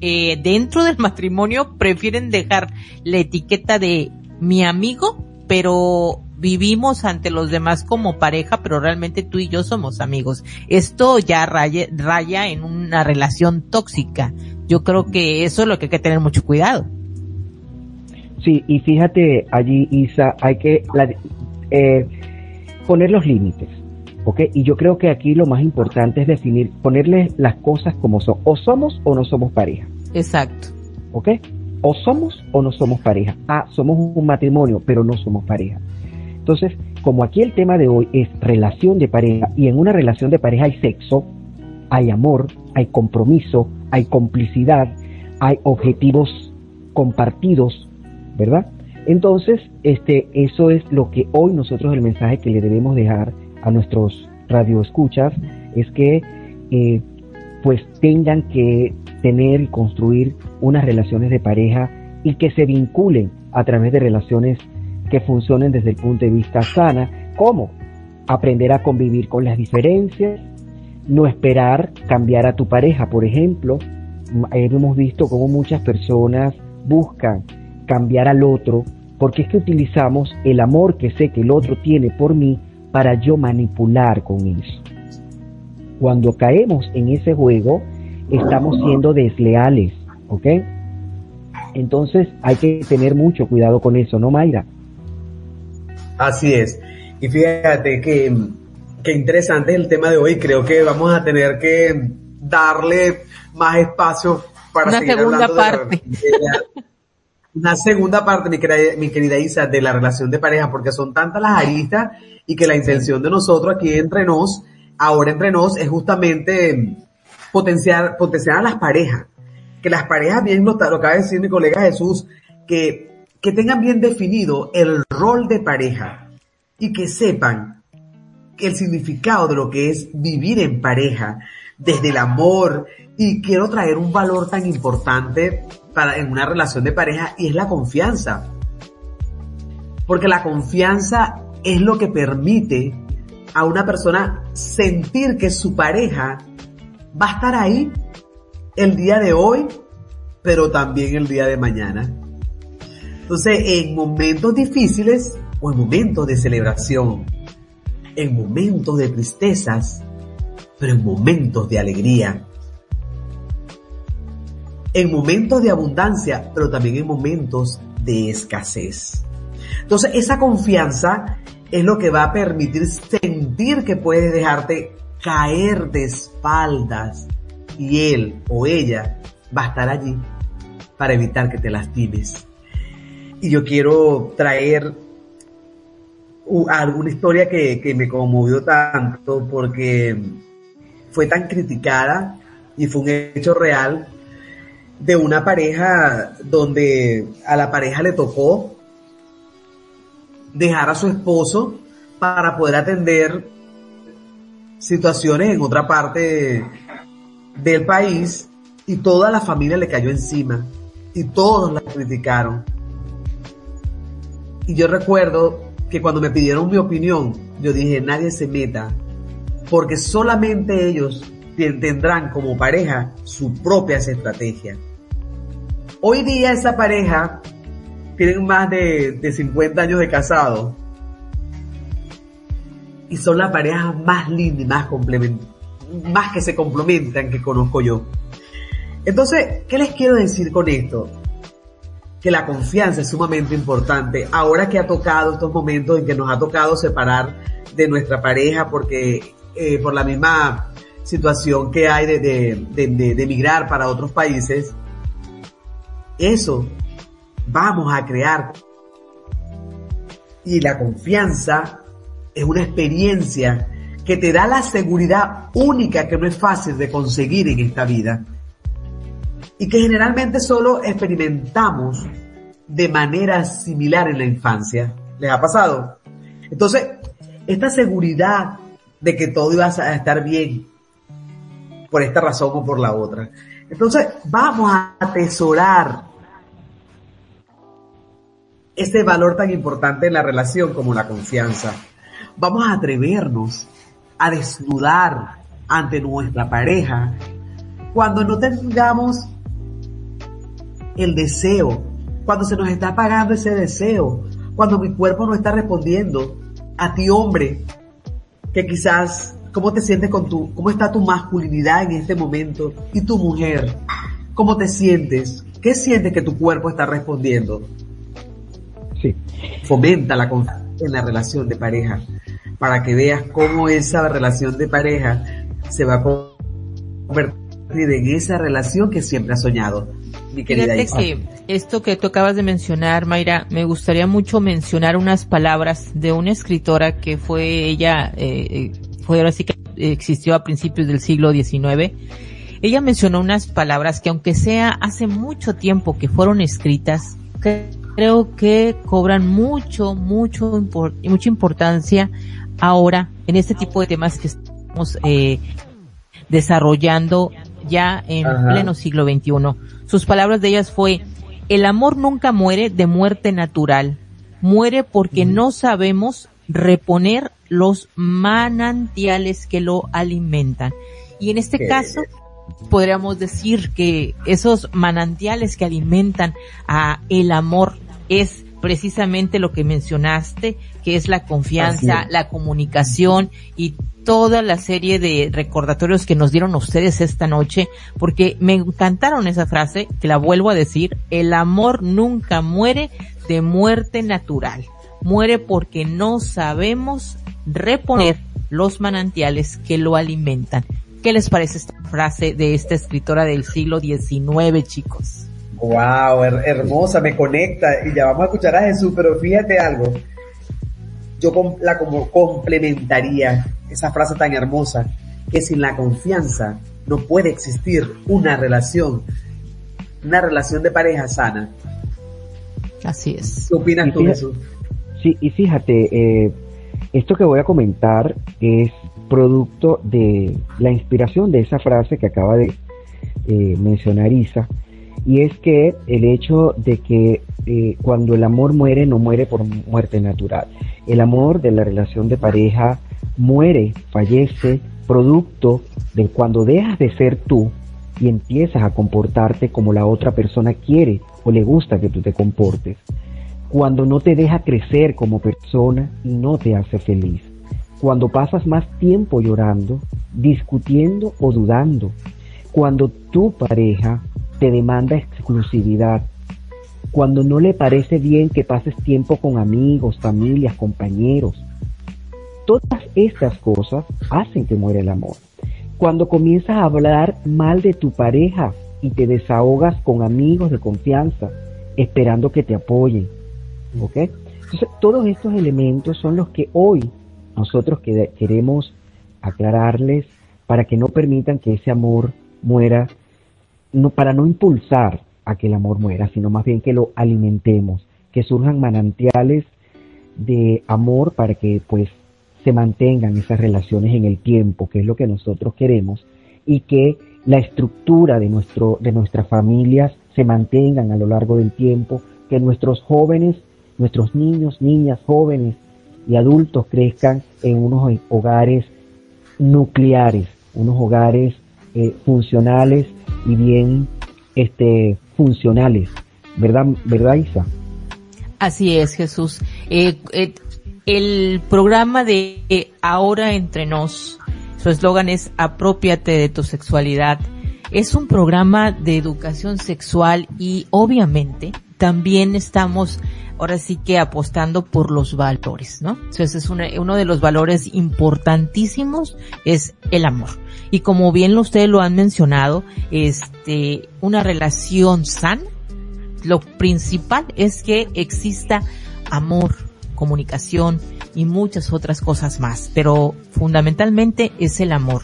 eh, dentro del matrimonio prefieren dejar la etiqueta de mi amigo, pero vivimos ante los demás como pareja, pero realmente tú y yo somos amigos. Esto ya raya, raya en una relación tóxica. Yo creo que eso es lo que hay que tener mucho cuidado. Sí, y fíjate allí, Isa, hay que eh, poner los límites, ¿ok? Y yo creo que aquí lo más importante es definir, ponerle las cosas como son. O somos o no somos pareja. Exacto. ¿Ok? O somos o no somos pareja. Ah, somos un matrimonio, pero no somos pareja. Entonces, como aquí el tema de hoy es relación de pareja, y en una relación de pareja hay sexo, hay amor, hay compromiso, hay complicidad, hay objetivos compartidos, ¿verdad? Entonces, este, eso es lo que hoy nosotros el mensaje que le debemos dejar a nuestros radioescuchas es que eh, pues tengan que tener y construir unas relaciones de pareja y que se vinculen a través de relaciones que funcionen desde el punto de vista sana, como aprender a convivir con las diferencias, no esperar cambiar a tu pareja, por ejemplo, hemos visto cómo muchas personas buscan cambiar al otro, porque es que utilizamos el amor que sé que el otro tiene por mí para yo manipular con eso. Cuando caemos en ese juego, estamos siendo desleales, ¿ok? Entonces hay que tener mucho cuidado con eso, ¿no, Mayra? Así es. Y fíjate que, que interesante es el tema de hoy. Creo que vamos a tener que darle más espacio para una segunda parte una segunda parte, mi querida, mi querida Isa, de la relación de pareja, porque son tantas las aristas y que la intención de nosotros aquí entre nos, ahora entre nos, es justamente potenciar, potenciar a las parejas. Que las parejas, bien lo, lo acaba de decir mi colega Jesús, que, que tengan bien definido el rol de pareja y que sepan el significado de lo que es vivir en pareja, desde el amor, y quiero traer un valor tan importante para, en una relación de pareja y es la confianza. Porque la confianza es lo que permite a una persona sentir que su pareja va a estar ahí el día de hoy, pero también el día de mañana. Entonces, en momentos difíciles o en momentos de celebración, en momentos de tristezas, pero en momentos de alegría, en momentos de abundancia, pero también en momentos de escasez. Entonces, esa confianza es lo que va a permitir sentir que puedes dejarte caer de espaldas y él o ella va a estar allí para evitar que te lastimes. Y yo quiero traer alguna historia que, que me conmovió tanto porque fue tan criticada y fue un hecho real de una pareja donde a la pareja le tocó dejar a su esposo para poder atender situaciones en otra parte del país y toda la familia le cayó encima y todos la criticaron. Y yo recuerdo que cuando me pidieron mi opinión, yo dije, nadie se meta, porque solamente ellos tendrán como pareja su propia estrategia. Hoy día esa pareja tienen más de, de 50 años de casado y son la pareja más linda y más más que se complementan que conozco yo. Entonces, ¿qué les quiero decir con esto? Que la confianza es sumamente importante. Ahora que ha tocado estos momentos en que nos ha tocado separar de nuestra pareja porque eh, por la misma situación que hay de, de, de, de emigrar para otros países, eso vamos a crear. Y la confianza es una experiencia que te da la seguridad única que no es fácil de conseguir en esta vida y que generalmente solo experimentamos de manera similar en la infancia. ¿Les ha pasado? Entonces, esta seguridad de que todo iba a estar bien por esta razón o por la otra. Entonces, vamos a atesorar ese valor tan importante en la relación como la confianza. Vamos a atrevernos a desnudar ante nuestra pareja cuando no tengamos el deseo, cuando se nos está apagando ese deseo, cuando mi cuerpo no está respondiendo a ti hombre, que quizás cómo te sientes con tu, cómo está tu masculinidad en este momento y tu mujer, cómo te sientes, qué sientes que tu cuerpo está respondiendo. Sí. Fomenta la confianza en la relación de pareja para que veas cómo esa relación de pareja se va a convertir en esa relación que siempre has soñado. Mi querida Fíjate que esto que tú acabas de mencionar, Mayra, me gustaría mucho mencionar unas palabras de una escritora que fue ella, eh, eh fue ahora sí que existió a principios del siglo XIX. Ella mencionó unas palabras que aunque sea hace mucho tiempo que fueron escritas, creo que cobran mucho, mucho, mucha importancia ahora en este tipo de temas que estamos eh, desarrollando ya en pleno siglo XXI. Sus palabras de ellas fue, el amor nunca muere de muerte natural, muere porque no sabemos reponer los manantiales que lo alimentan. Y en este caso, podríamos decir que esos manantiales que alimentan a el amor es precisamente lo que mencionaste, que es la confianza, la comunicación y toda la serie de recordatorios que nos dieron ustedes esta noche, porque me encantaron esa frase, que la vuelvo a decir, el amor nunca muere de muerte natural, muere porque no sabemos reponer los manantiales que lo alimentan. ¿Qué les parece esta frase de esta escritora del siglo XIX, chicos? Wow, hermosa, me conecta y ya vamos a escuchar a Jesús, pero fíjate algo, yo la como complementaría esa frase tan hermosa, que sin la confianza no puede existir una relación, una relación de pareja sana. Así es. ¿Qué opinas tú, Jesús? Sí, y fíjate, eh, esto que voy a comentar es producto de la inspiración de esa frase que acaba de eh, mencionar Isa, y es que el hecho de que eh, cuando el amor muere no muere por muerte natural. El amor de la relación de pareja muere, fallece, producto de cuando dejas de ser tú y empiezas a comportarte como la otra persona quiere o le gusta que tú te comportes. Cuando no te deja crecer como persona y no te hace feliz. Cuando pasas más tiempo llorando, discutiendo o dudando. Cuando tu pareja te demanda exclusividad, cuando no le parece bien que pases tiempo con amigos, familias, compañeros. Todas estas cosas hacen que muera el amor. Cuando comienzas a hablar mal de tu pareja y te desahogas con amigos de confianza, esperando que te apoyen. ¿Ok? Entonces, todos estos elementos son los que hoy nosotros queremos aclararles para que no permitan que ese amor muera no, para no impulsar a que el amor muera, sino más bien que lo alimentemos, que surjan manantiales de amor para que pues se mantengan esas relaciones en el tiempo, que es lo que nosotros queremos, y que la estructura de, nuestro, de nuestras familias se mantengan a lo largo del tiempo, que nuestros jóvenes, nuestros niños, niñas, jóvenes y adultos crezcan en unos hogares nucleares, unos hogares eh, funcionales y bien este, funcionales. ¿Verdad, ¿Verdad, Isa? Así es, Jesús. Eh, eh, el programa de Ahora entre nos, su eslogan es Apropiate de tu sexualidad. Es un programa de educación sexual y obviamente también estamos ahora sí que apostando por los valores, ¿no? Entonces es uno de los valores importantísimos es el amor. Y como bien ustedes lo han mencionado, este, una relación sana, lo principal es que exista amor, comunicación y muchas otras cosas más, pero fundamentalmente es el amor.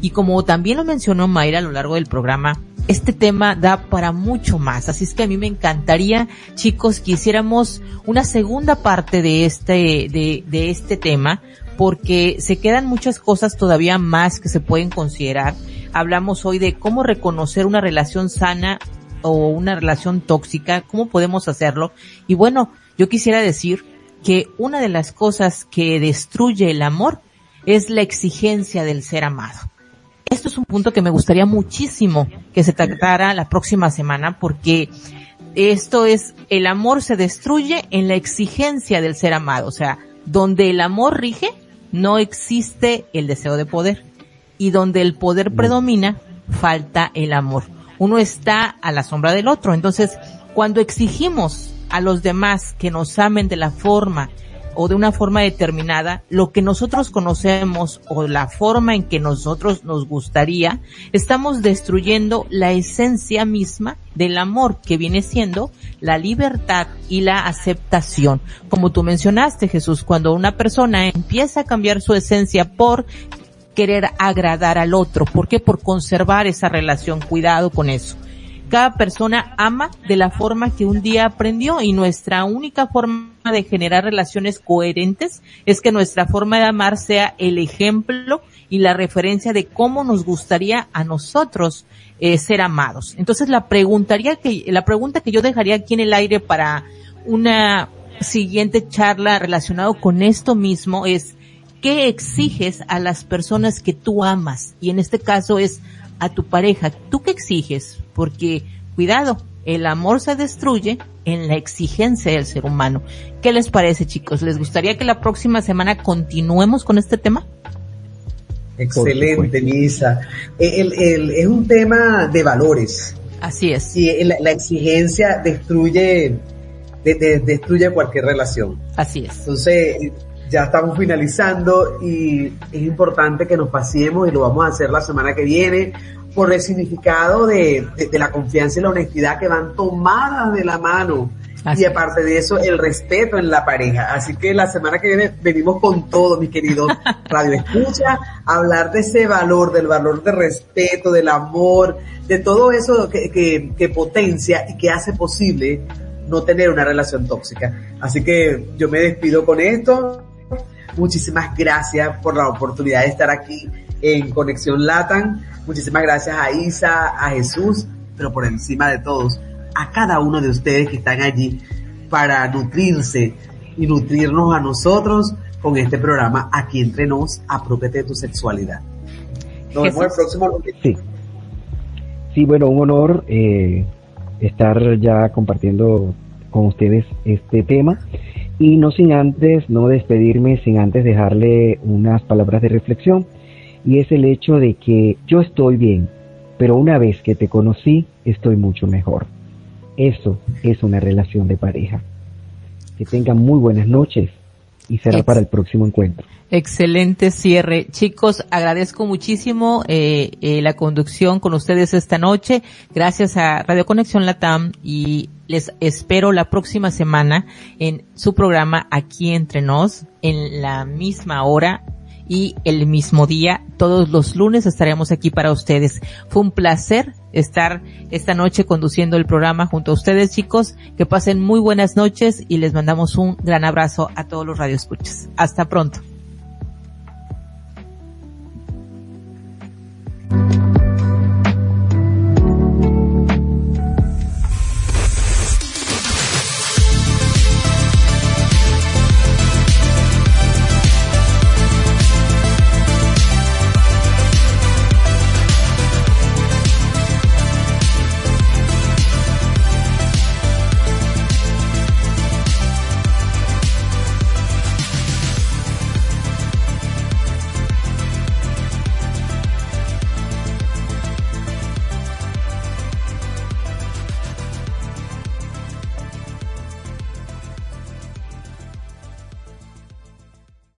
Y como también lo mencionó Mayra a lo largo del programa, este tema da para mucho más. Así es que a mí me encantaría, chicos, que hiciéramos una segunda parte de este, de, de este tema, porque se quedan muchas cosas todavía más que se pueden considerar. Hablamos hoy de cómo reconocer una relación sana o una relación tóxica, cómo podemos hacerlo. Y bueno, yo quisiera decir que una de las cosas que destruye el amor es la exigencia del ser amado. Esto es un punto que me gustaría muchísimo que se tratara la próxima semana porque esto es, el amor se destruye en la exigencia del ser amado. O sea, donde el amor rige, no existe el deseo de poder. Y donde el poder predomina, falta el amor. Uno está a la sombra del otro. Entonces, cuando exigimos a los demás que nos amen de la forma o de una forma determinada, lo que nosotros conocemos o la forma en que nosotros nos gustaría, estamos destruyendo la esencia misma del amor que viene siendo la libertad y la aceptación. Como tú mencionaste, Jesús, cuando una persona empieza a cambiar su esencia por querer agradar al otro. ¿Por qué? Por conservar esa relación. Cuidado con eso. Cada persona ama de la forma que un día aprendió y nuestra única forma de generar relaciones coherentes es que nuestra forma de amar sea el ejemplo y la referencia de cómo nos gustaría a nosotros eh, ser amados. Entonces la preguntaría que, la pregunta que yo dejaría aquí en el aire para una siguiente charla relacionado con esto mismo es, ¿qué exiges a las personas que tú amas? Y en este caso es a tu pareja, ¿tú qué exiges? Porque, cuidado, el amor se destruye en la exigencia del ser humano. ¿Qué les parece, chicos? ¿Les gustaría que la próxima semana continuemos con este tema? Excelente, Lisa. es un tema de valores. Así es. Y la, exigencia destruye, destruye cualquier relación. Así es. Entonces, ya estamos finalizando y es importante que nos paseemos y lo vamos a hacer la semana que viene por el significado de, la confianza y la honestidad que van tomadas de la mano. y aparte de eso, el respeto en la pareja. Así que la semana que viene venimos con todo, mi querido Radio Escucha, a hablar de ese valor, del valor de respeto, del amor, de todo eso que, que, que potencia y que hace posible no tener una relación tóxica. Así que yo me despido con esto. Muchísimas gracias por la oportunidad de estar aquí en Conexión Latan. Muchísimas gracias a Isa, a Jesús, pero por encima de todos, a cada uno de ustedes que están allí para nutrirse y nutrirnos a nosotros con este programa Aquí entre nos, apropiate de tu sexualidad. Nos vemos el próximo lunes. Sí. sí, bueno, un honor eh, estar ya compartiendo con ustedes este tema. Y no sin antes, no despedirme, sin antes dejarle unas palabras de reflexión. Y es el hecho de que yo estoy bien, pero una vez que te conocí, estoy mucho mejor. Eso es una relación de pareja. Que tengan muy buenas noches y será para el próximo encuentro. Excelente cierre. Chicos, agradezco muchísimo eh, eh, la conducción con ustedes esta noche. Gracias a Radio Conexión Latam y les espero la próxima semana en su programa Aquí Entre Nos en la misma hora y el mismo día, todos los lunes estaremos aquí para ustedes. Fue un placer estar esta noche conduciendo el programa junto a ustedes, chicos. Que pasen muy buenas noches y les mandamos un gran abrazo a todos los radioescuchas. Hasta pronto.